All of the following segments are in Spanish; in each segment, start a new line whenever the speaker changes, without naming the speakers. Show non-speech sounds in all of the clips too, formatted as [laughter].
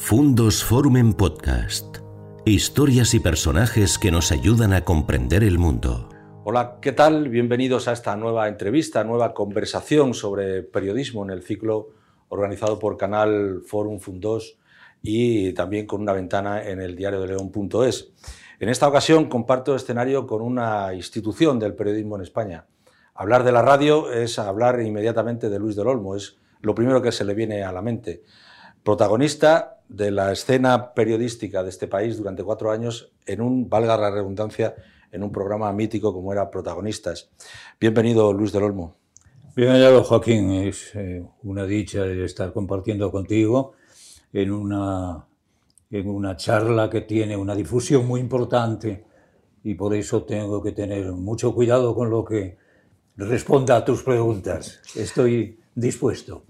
Fundos Forum en Podcast. Historias y personajes que nos ayudan a comprender el mundo.
Hola, ¿qué tal? Bienvenidos a esta nueva entrevista, nueva conversación sobre periodismo en el ciclo organizado por Canal Forum Fundos y también con una ventana en el diario León.es. En esta ocasión comparto escenario con una institución del periodismo en España. Hablar de la radio es hablar inmediatamente de Luis del Olmo, es lo primero que se le viene a la mente. Protagonista de la escena periodística de este país durante cuatro años en un, valga la redundancia, en un programa mítico como era Protagonistas. Bienvenido, Luis del Olmo.
Bienvenido, Joaquín. Es eh, una dicha estar compartiendo contigo en una, en una charla que tiene una difusión muy importante y por eso tengo que tener mucho cuidado con lo que responda a tus preguntas. Estoy dispuesto.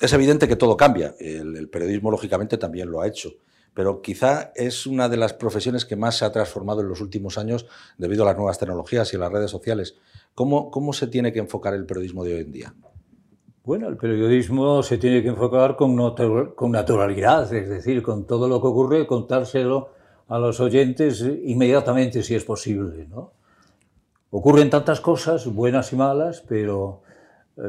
Es evidente que todo cambia. El, periodismo, lógicamente, también lo ha hecho. Pero quizá es una de las profesiones que más se ha transformado en los últimos años debido a las nuevas tecnologías y las redes sociales. ¿Cómo, cómo se tiene que enfocar el periodismo de hoy en día?
Bueno, el periodismo se tiene que enfocar con, con naturalidad, es decir, con todo lo que ocurre, contárselo a los oyentes inmediatamente si es posible. ¿no? Ocurren tantas cosas, buenas y malas, pero eh,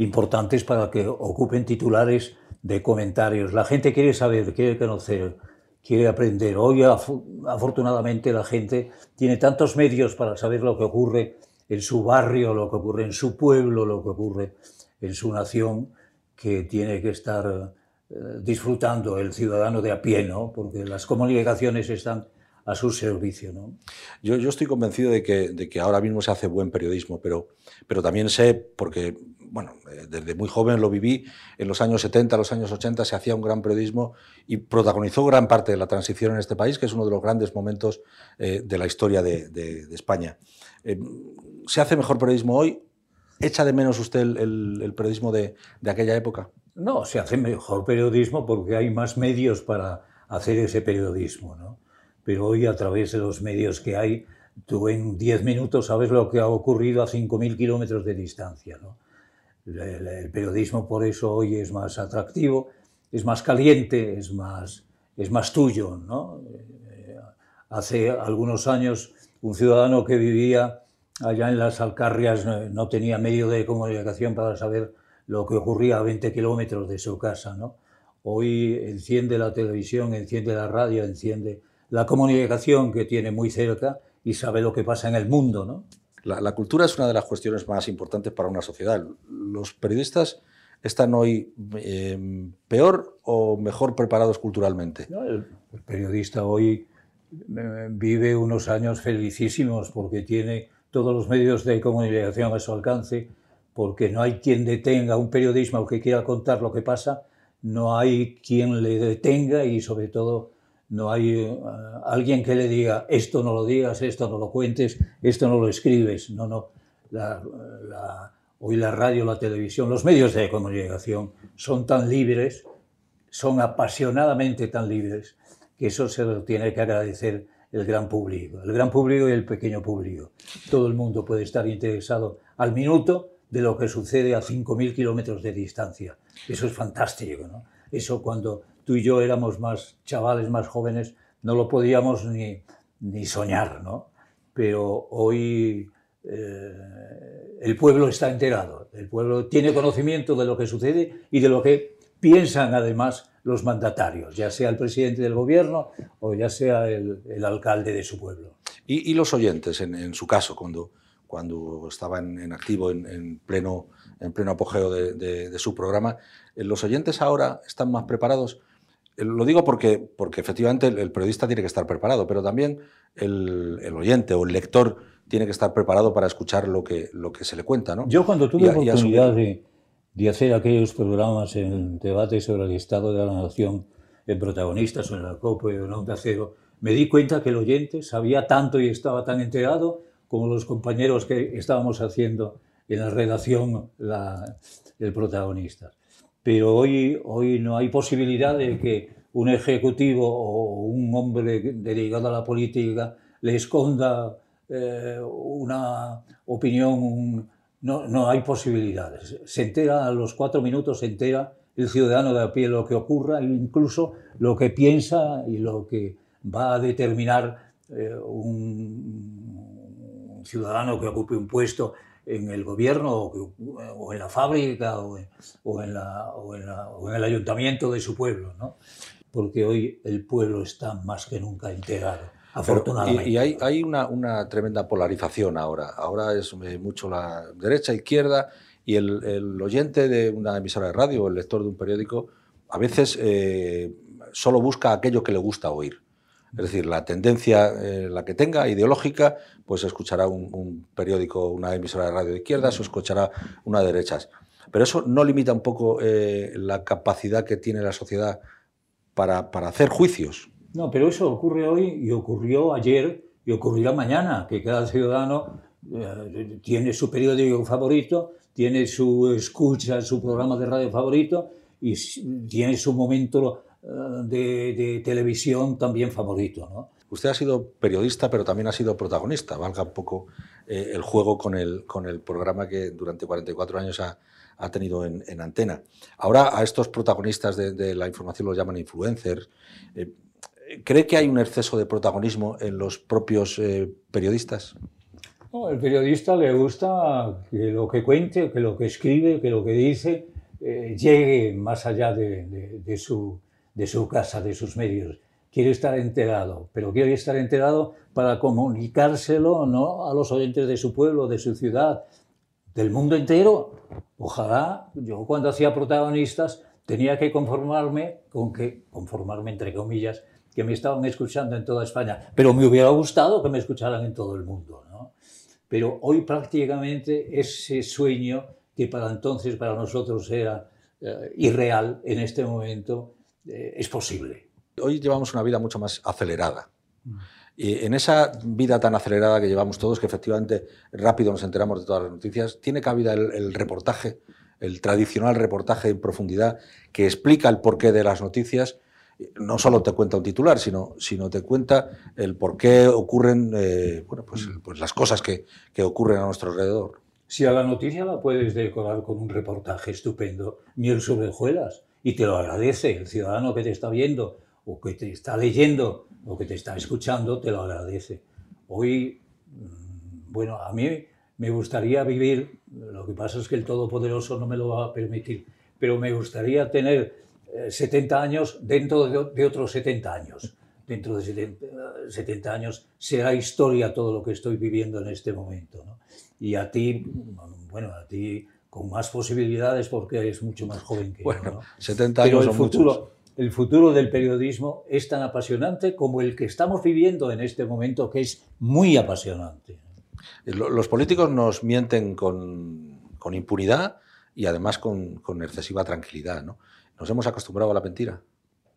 importantes para que ocupen titulares de comentarios. La gente quiere saber, quiere conocer, quiere aprender. Hoy, afortunadamente, la gente tiene tantos medios para saber lo que ocurre en su barrio, lo que ocurre en su pueblo, lo que ocurre en su nación, que tiene que estar eh, disfrutando el ciudadano de a pie, ¿no? porque las comunicaciones están a su servicio. ¿no?
Yo, estoy convencido de que, de que, ahora mismo se hace buen periodismo, pero, pero también sé, porque bueno, eh, desde muy joven lo viví, en los años 70, los años 80 se hacía un gran periodismo y protagonizó gran parte de la transición en este país, que es uno de los grandes momentos eh, de la historia de, España. Eh, ¿Se hace mejor periodismo hoy? ¿Echa de menos usted el, periodismo de, de aquella época?
No, se hace mejor periodismo porque hay más medios para hacer ese periodismo, ¿no? pero hoy a través de los medios que hay, tú en 10 minutos sabes lo que ha ocurrido a 5.000 kilómetros de distancia. ¿no? El, periodismo por eso hoy es más atractivo, es más caliente, es más, es más tuyo. Eh, hace algunos años un ciudadano que vivía allá en las Alcarrias no tenía medio de comunicación para saber lo que ocurría a 20 kilómetros de su casa. Hoy enciende la televisión, enciende la radio, enciende la comunicación que tiene muy cerca y sabe lo que pasa en el mundo, ¿no?
La, cultura es una de las cuestiones más importantes para una sociedad. ¿Los periodistas están hoy em, peor o mejor preparados culturalmente?
el, periodista hoy eh, vive unos años felicísimos porque tiene todos los medios de comunicación a su alcance, porque no hay quien detenga un periodismo que quiera contar lo que pasa, no hay quien le detenga y sobre todo no hay eh, alguien que le diga esto no lo digas, esto no lo cuentes, esto no lo escribes. No, no. hoy la radio, la televisión, los medios de comunicación son tan libres, son apasionadamente tan libres, que eso se lo tiene que agradecer el gran público, el gran público y el pequeño público. Todo el mundo puede estar interesado al minuto de lo que sucede a 5.000 kilómetros de distancia. Eso es fantástico, ¿no? Eso cuando tú y yo éramos más chavales, más jóvenes, no lo podíamos ni, ni soñar, ¿no? Pero hoy eh, el pueblo está enterado, el pueblo tiene conocimiento de lo que sucede y de lo que piensan además los mandatarios, ya sea el presidente del gobierno o ya sea el, alcalde de su pueblo.
¿Y, los oyentes, en, su caso, cuando, cuando estaban en activo, en, en pleno, en pleno apogeo de, su programa, ¿los oyentes ahora están más preparados? Lo digo porque, porque efectivamente el, periodista tiene que estar preparado, pero también el, oyente o el lector tiene que estar preparado para escuchar lo que, lo que se le cuenta. ¿no?
Yo cuando tuve la oportunidad de, de, hacer aquellos programas en debate sobre el estado de la nación en protagonistas o en la COPE o en Onda Cero, me di cuenta que el oyente sabía tanto y estaba tan enterado como los compañeros que estábamos haciendo en la redacción la, el protagonista pero hoy, hoy no hay posibilidad de que un ejecutivo o un hombre dedicado a la política le esconda eh, una opinión, no, no hay posibilidades. Se entera a los cuatro minutos, se entera el ciudadano de a pie lo que ocurra, incluso lo que piensa y lo que va a determinar eh, un ciudadano que ocupe un puesto en el gobierno o, en la fábrica o en, la, o, en el ayuntamiento de su pueblo, ¿no? porque hoy el pueblo está más que nunca integrado. Afortunadamente.
y, hay, hay una, una, tremenda polarización ahora. Ahora es eh, mucho la derecha, izquierda, y el, el, oyente de una emisora de radio o el lector de un periódico a veces eh, solo busca aquello que le gusta oír. Es decir, la tendencia, eh, la que tenga, ideológica, pues escuchará un, periódico, una emisora de radio de izquierdas o escuchará una de derechas. Pero eso no limita un poco eh, la capacidad que tiene la sociedad para, para, hacer juicios.
No, pero eso ocurre hoy y ocurrió ayer y ocurrirá mañana, que cada ciudadano eh, tiene su periódico favorito, tiene su escucha, su programa de radio favorito y tiene su momento de, televisión también favorito. ¿no?
Usted ha sido periodista, pero también ha sido protagonista, valga un poco eh, el juego con el, con el programa que durante 44 años ha, ha tenido en, en, antena. Ahora a estos protagonistas de, de la información los llaman influencers. Eh, ¿Cree que hay un exceso de protagonismo en los propios eh, periodistas?
No, el periodista le gusta que lo que cuente, que lo que escribe, que lo que dice eh, llegue más allá de, de, de su de su casa, de sus medios. Quiere estar enterado, pero quiere estar enterado para comunicárselo ¿no? a los oyentes de su pueblo, de su ciudad, del mundo entero. Ojalá, yo cuando hacía protagonistas tenía que conformarme con que, conformarme entre comillas, que me estaban escuchando en toda España, pero me hubiera gustado que me escucharan en todo el mundo. ¿no? Pero hoy prácticamente ese sueño que para entonces para nosotros era eh, irreal en este momento, eh, es posible.
Hoy llevamos una vida mucho más acelerada. Y en esa vida tan acelerada que llevamos todos, que efectivamente rápido nos enteramos de todas las noticias, tiene cabida el, el reportaje, el tradicional reportaje en profundidad que explica el porqué de las noticias no solo te cuenta un titular, sino, sino te cuenta el por qué ocurren eh, bueno, pues, pues, las cosas que, que, ocurren a nuestro alrededor.
Si a la noticia la puedes decorar con un reportaje estupendo, miel sobre hojuelas, y te lo agradece el ciudadano que te está viendo o que te está leyendo o que te está escuchando, te lo agradece. Hoy, mm, bueno, a mí me gustaría vivir, lo que pasa es que el Todopoderoso no me lo va a permitir, pero me gustaría tener 70 eh, años dentro de, otros 70 años. Dentro de 70, años será historia todo lo que estoy viviendo en este momento. ¿no? Y a ti, bueno, a ti con más posibilidades porque es mucho más joven que
bueno,
yo. ¿no?
70 años
Pero el futuro, el futuro del periodismo es tan apasionante como el que estamos viviendo en este momento, que es muy apasionante.
Los políticos nos mienten con, con impunidad y además con, con, excesiva tranquilidad. ¿no? Nos hemos acostumbrado a la mentira.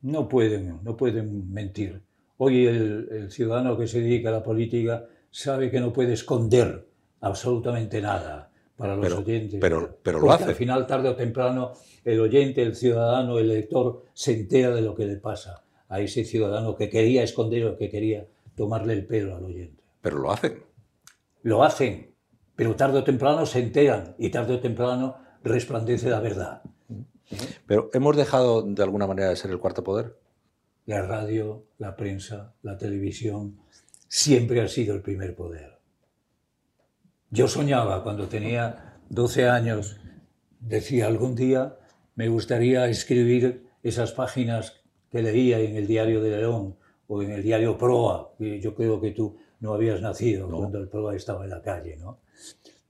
No pueden, no pueden mentir. Hoy el, el ciudadano que se dedica a la política sabe que no puede esconder absolutamente nada para los
pero,
oyentes.
Pero, pero lo hace.
Al final, tarde o temprano, el oyente, el ciudadano, el lector se entera de lo que le pasa a ese ciudadano que quería esconder o que quería tomarle el pelo al oyente.
Pero lo hacen.
Lo hacen, pero tarde o temprano se enteran y tarde o temprano resplandece la verdad.
Pero hemos dejado de alguna manera de ser el cuarto poder.
La radio, la prensa, la televisión siempre ha sido el primer poder. Yo soñaba cuando tenía 12 años, decía algún día me gustaría escribir esas páginas que leía en el diario de León o en el diario Proa, que yo creo que tú no habías nacido no. cuando el Proa estaba en la calle, ¿no?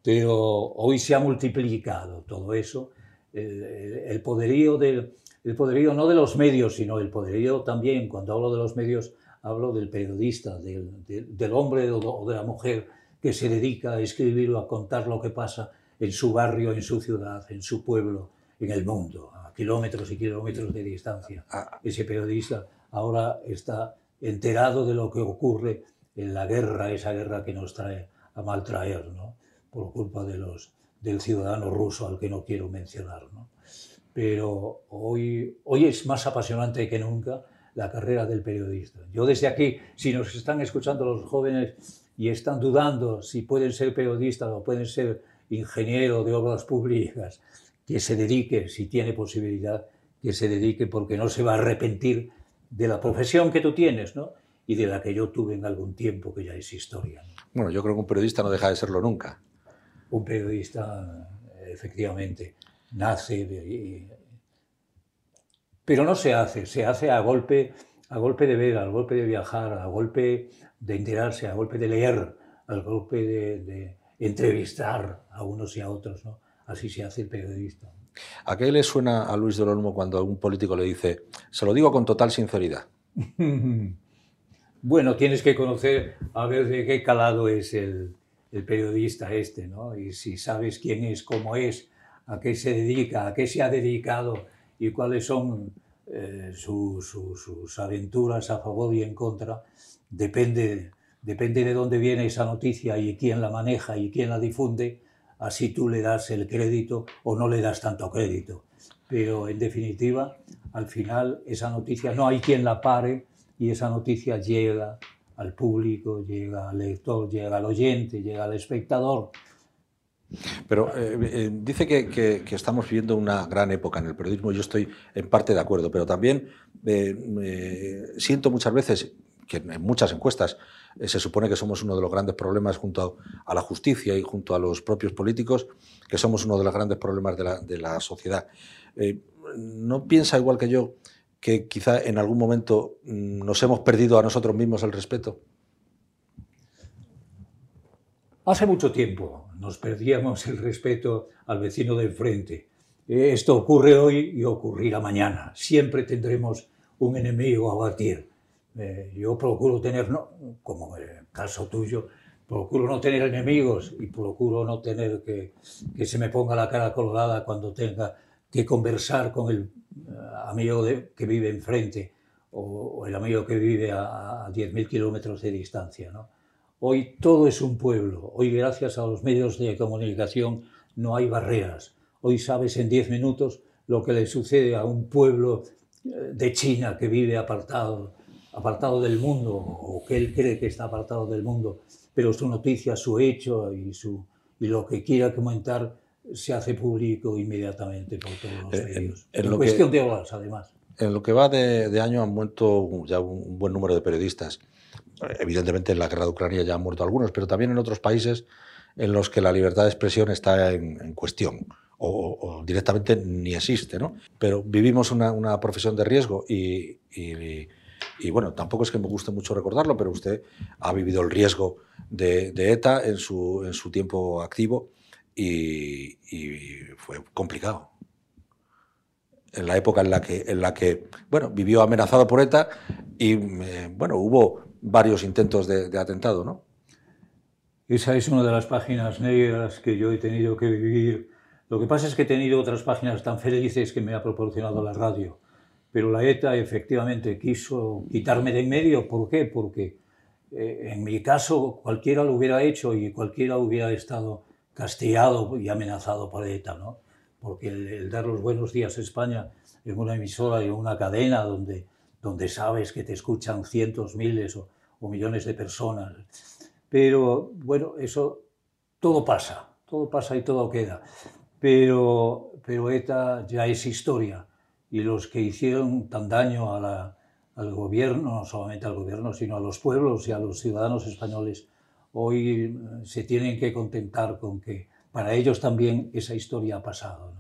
Pero hoy se ha multiplicado todo eso, el, el poderío del, el poderío no de los medios, sino el poderío también, cuando hablo de los medios, hablo del periodista, del, del, del hombre o de la mujer que se dedica a escribir o a contar lo que pasa en su barrio, en su ciudad, en su pueblo, en el mundo, a kilómetros y kilómetros de distancia.
Ah.
Ese periodista ahora está enterado de lo que ocurre en la guerra, esa guerra que nos trae a maltraer, ¿no? por culpa de los, del ciudadano ruso al que no quiero mencionar. ¿no? Pero hoy, hoy es más apasionante que nunca la carrera del periodista. Yo desde aquí, si nos están escuchando los jóvenes y están dudando si pueden ser periodistas o pueden ser ingeniero de obras públicas, que se dedique, si tiene posibilidad, que se dedique porque no se va a arrepentir de la profesión que tú tienes, ¿no? Y de la que yo tuve en algún tiempo, que ya es historia.
Bueno, yo creo que un periodista no deja de serlo nunca.
Un periodista, efectivamente, nace, pero no se hace, se hace a golpe, a golpe de ver, a golpe de viajar, a golpe de enterarse, a golpe de leer, al golpe de, entrevistar a unos y a otros. ¿no? Así se hace el periodista.
¿A qué le suena a Luis de Olmo cuando un político le dice, se lo digo con total sinceridad? [laughs]
bueno, tienes que conocer a ver de qué calado es el, el, periodista este, ¿no? Y si sabes quién es, cómo es, a qué se dedica, a qué se ha dedicado y cuáles son eh, sus aventuras a favor y en contra, depende depende de dónde viene esa noticia y quién la maneja y quién la difunde, así tú le das el crédito o no le das tanto crédito. Pero en definitiva, al final esa noticia no hay quien la pare y esa noticia llega al público, llega al lector, llega al oyente, llega al espectador.
Pero eh, eh, dice que, estamos viviendo una gran época en el periodismo, yo estoy en parte de acuerdo, pero también eh, siento muchas veces que en muchas encuestas se supone que somos uno de los grandes problemas junto a, la justicia y junto a los propios políticos, que somos uno de los grandes problemas de la, sociedad. ¿No piensa igual que yo que quizá en algún momento mm, nos hemos perdido a nosotros mismos el respeto?
Hace mucho tiempo nos perdíamos el respeto al vecino de enfrente. Eh, esto ocurre hoy y ocurrirá mañana. Siempre tendremos un enemigo a batir. Eh, yo procuro tener, no, como en el caso tuyo, procuro no tener enemigos y procuro no tener que, que se me ponga la cara colorada cuando tenga que conversar con el eh, amigo que vive enfrente o, el amigo que vive a, a 10.000 kilómetros de distancia. ¿no? Hoy todo es un pueblo. Hoy gracias a los medios de comunicación no hay barreras. Hoy sabes en 10 minutos lo que le sucede a un pueblo eh, de China que vive apartado apartado del mundo o que él cree que está apartado del mundo, pero su noticia, su hecho y, su, y lo que quiera comentar se hace público inmediatamente por todos los eh, medios. En, cuestión de horas, además.
En lo que va de, año han muerto ya un, buen número de periodistas. Evidentemente en la guerra de Ucrania ya han muerto algunos, pero también en otros países en los que la libertad de expresión está en, cuestión o, directamente ni existe. ¿no? Pero vivimos una, una profesión de riesgo y, y y bueno, tampoco es que me guste mucho recordarlo, pero usted ha vivido el riesgo de, ETA en su, en su tiempo activo y, fue complicado. En la época en la que, en la que bueno, vivió amenazado por ETA y eh, bueno, hubo varios intentos de, atentado, ¿no?
Esa es una de las páginas negras que yo he tenido que vivir. Lo que pasa es que he tenido otras páginas tan felices que me ha proporcionado la radio pero la ETA efectivamente quiso quitarme de en medio. ¿Por qué? Porque eh, en mi caso cualquiera lo hubiera hecho y cualquiera hubiera estado castigado y amenazado por ETA, ¿no? Porque el, dar los buenos días a España en una emisora y en una cadena donde, donde sabes que te escuchan cientos, miles o, o millones de personas. Pero bueno, eso todo pasa, todo pasa y todo queda. Pero, pero ETA ya es historia y los que hicieron tan daño al gobierno, no solamente al gobierno, sino a los pueblos y a los ciudadanos españoles, hoy eh, se tienen que contentar con que para ellos también esa historia ha pasado.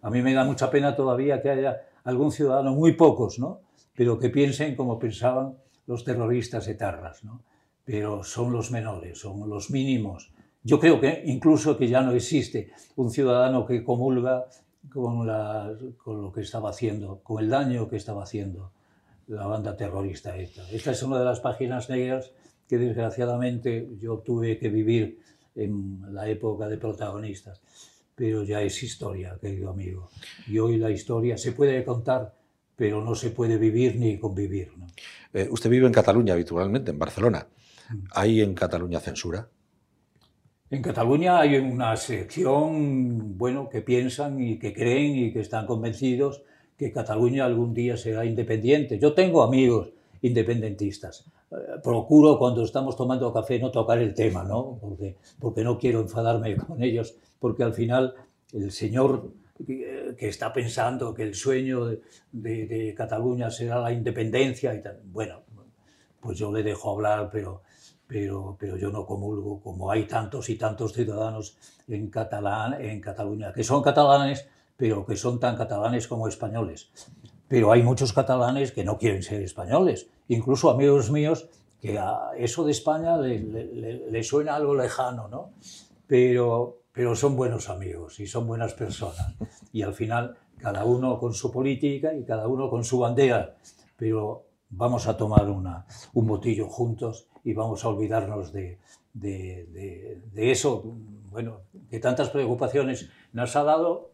A mí me da mucha pena todavía que haya algún ciudadano, muy pocos, ¿no? pero que piensen como pensaban los terroristas etarras, ¿no? pero son los menores, son los mínimos. Yo creo que incluso que ya no existe un ciudadano que comulga con, lo que estaba haciendo, con el daño que estaba haciendo la banda terrorista ETA. Esta es una de las páginas negras que desgraciadamente yo tuve que vivir en la época de protagonistas. Pero ya es historia, querido amigo. Y hoy la historia se puede contar, pero no se puede vivir ni convivir.
Eh, usted vive en Cataluña habitualmente, en Barcelona. Mm. ¿Hay en Cataluña censura?
En Cataluña hay una sección, bueno, que piensan y que creen y que están convencidos que Cataluña algún día será independiente. Yo tengo amigos independentistas. Eh, procuro cuando estamos tomando café no tocar el tema, ¿no? Porque, porque no quiero enfadarme [laughs] con ellos, porque al final el señor que, está pensando que el sueño de, de, Cataluña será la independencia y tal. Bueno, pues yo le dejo hablar, pero, pero, pero yo no comulgo, como hay tantos y tantos ciudadanos en, catalán, en Cataluña, que son catalanes, pero que son tan catalanes como españoles. Pero hay muchos catalanes que no quieren ser españoles, incluso amigos míos que a eso de España le, suena algo lejano, ¿no? Pero, pero son buenos amigos y son buenas personas. Y al final, cada uno con su política y cada uno con su bandera, pero vamos a tomar una, un botillo juntos y vamos a olvidarnos de, de, de, eso, bueno, que tantas preocupaciones nos ha dado,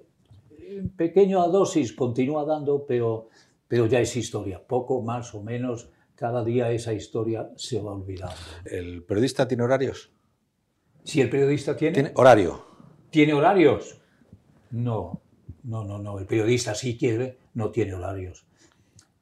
en pequeña dosis continúa dando, pero, pero ya es historia, poco más o menos, cada día esa historia se va olvidando.
¿El periodista tiene horarios?
Si el periodista tiene...
¿Tiene horario?
¿Tiene horarios? No, no, no, no. El periodista si quiere, no tiene horarios.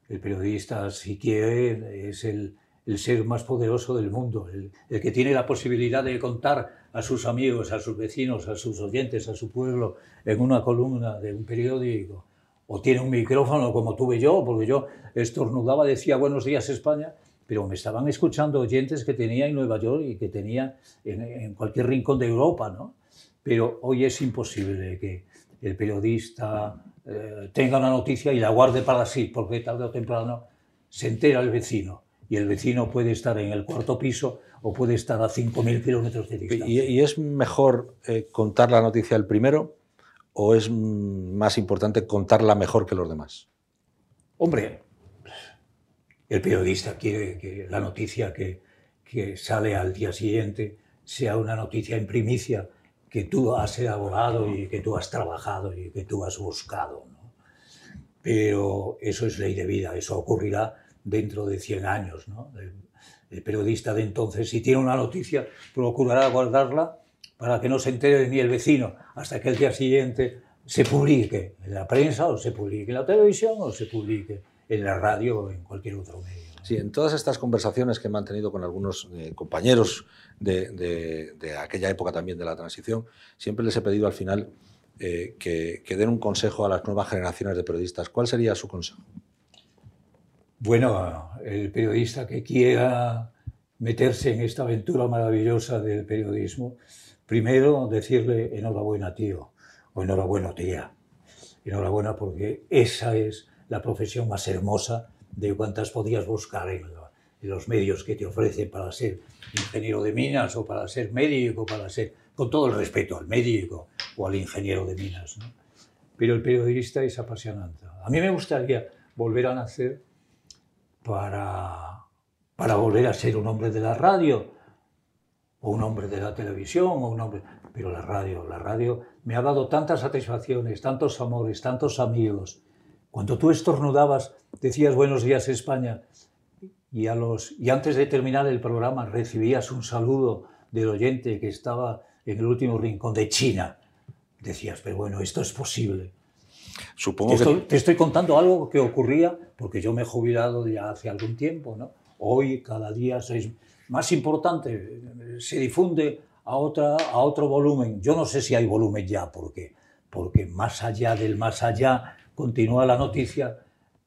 El periodista si quiere es el, el ser más poderoso del mundo, el, el, que tiene la posibilidad de contar a sus amigos, a sus vecinos, a sus oyentes, a su pueblo en una columna de un periódico. O tiene un micrófono como tuve yo, porque yo estornudaba, decía buenos días España, pero me estaban escuchando oyentes que tenía en Nueva York y que tenía en, cualquier rincón de Europa, ¿no? pero hoy es imposible que el periodista eh, tenga una noticia y la guarde para sí, porque tarde o temprano se entera el vecino y el vecino puede estar en el cuarto piso o puede estar a 5.000 kilómetros de distancia.
¿Y, es mejor eh, contar la noticia el primero o es más importante contarla mejor que los demás?
Hombre, el periodista quiere que la noticia que, que sale al día siguiente sea una noticia en primicia, que tú has elaborado y que tú has trabajado y que tú has buscado. ¿no? Pero eso es ley de vida, eso ocurrirá dentro de 100 años. El, periodista de entonces, si tiene una noticia, procurará guardarla para que no se entere ni el vecino hasta que el día siguiente se publique en la prensa o se publique en la televisión o se publique en la radio o en cualquier otro medio.
Sí, en todas estas conversaciones que he mantenido con algunos eh, compañeros de, aquella época también de la transición, siempre les he pedido al final eh, que, den un consejo a las nuevas generaciones de periodistas. ¿Cuál sería su consejo?
Bueno, el periodista que quiera meterse en esta aventura maravillosa del periodismo, primero decirle enhorabuena tío o enhorabuena tía. Enhorabuena porque esa es la profesión más hermosa de cuántas podías buscar en, los medios que te ofrecen para ser ingeniero de minas o para ser médico, para ser, con todo el respeto al médico o al ingeniero de minas. Pero el periodista es apasionante. A mí me gustaría volver a nacer para, para volver a ser un hombre de la radio o un hombre de la televisión o un hombre pero la radio la radio me ha dado tantas satisfacciones tantos amores tantos amigos cuando tú estornudabas, decías buenos días España y, a los, y antes de terminar el programa recibías un saludo del oyente que estaba en el último rincón de China. Decías, pero bueno, esto es posible.
Supongo
te, estoy,
que...
te estoy contando algo que ocurría porque yo me he jubilado ya hace algún tiempo. ¿no? Hoy, cada día, sois más importante, se difunde a, otra, a otro volumen. Yo no sé si hay volumen ya, porque, porque más allá del más allá continúa la noticia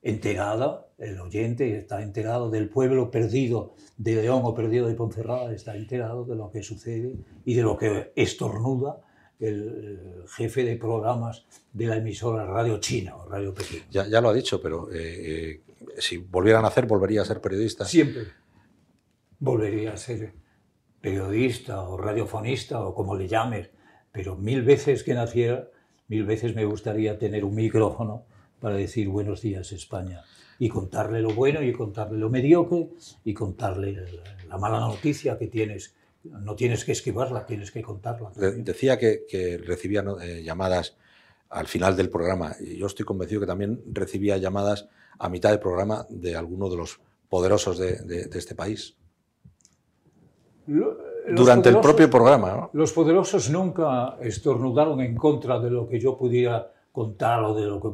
enterada, el oyente está enterado del pueblo perdido de León o perdido de Ponferrada, está enterado de lo que sucede y de lo que estornuda el jefe de programas de la emisora Radio China o Radio Pekín.
Ya, ya lo ha dicho, pero eh, eh, si volvieran a hacer, volvería a ser periodista.
Siempre volvería a ser periodista o radiofonista o como le llames, pero mil veces que naciera mil veces me gustaría tener un micrófono para decir buenos días España y contarle lo bueno y contarle lo mediocre y contarle la mala noticia que tienes. No tienes que esquivarla, tienes que contarla.
También. Decía que, que recibía eh, llamadas al final del programa y yo estoy convencido que también recibía llamadas a mitad del programa de alguno de los poderosos de, de, de este país.
Lo,
durante el propio programa. ¿no?
Los poderosos nunca estornudaron en contra de lo que yo pudiera contar o de lo que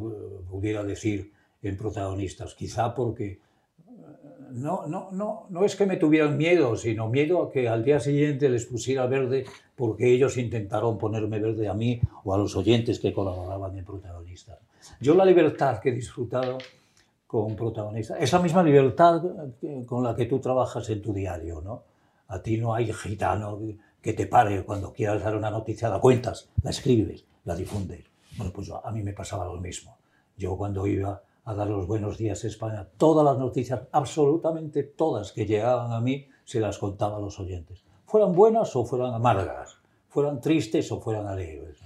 pudiera decir en protagonistas, quizá porque no, no, no, no es que me tuvieran miedo, sino miedo a que al día siguiente les pusiera verde porque ellos intentaron ponerme verde a mí o a los oyentes que colaboraban en protagonistas. Yo la libertad que he disfrutado con protagonistas, esa misma libertad con la que tú trabajas en tu diario, ¿no? A ti no hay gitano que te pare cuando quieras dar una noticia, la cuentas, la escribes, la difundes. Bueno, pues a mí me pasaba lo mismo. Yo cuando iba a dar los buenos días España, todas las noticias, absolutamente todas que llegaban a mí, se las contaba a los oyentes. Fueran buenas o fueran amargas, fueran tristes o fueran alegres.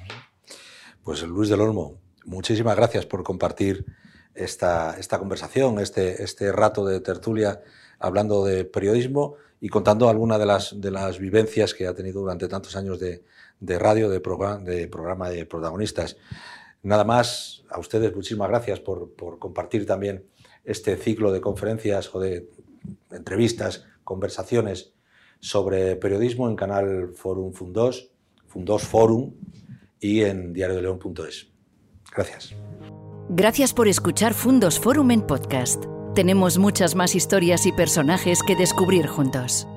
Pues Luis del Olmo, muchísimas gracias por compartir esta, esta conversación, este, este rato de tertulia hablando de periodismo y contando algunas de las, de las vivencias que ha tenido durante tantos años de, de radio, de, de programa de protagonistas. Nada más, a ustedes muchísimas gracias por, por compartir también este ciclo de conferencias o de entrevistas, conversaciones sobre periodismo en canal Forum Fundos, Fundos Forum y en diariodeleón.es. Gracias.
Gracias por escuchar Fundos Forum en podcast. Tenemos muchas más historias y personajes que descubrir juntos.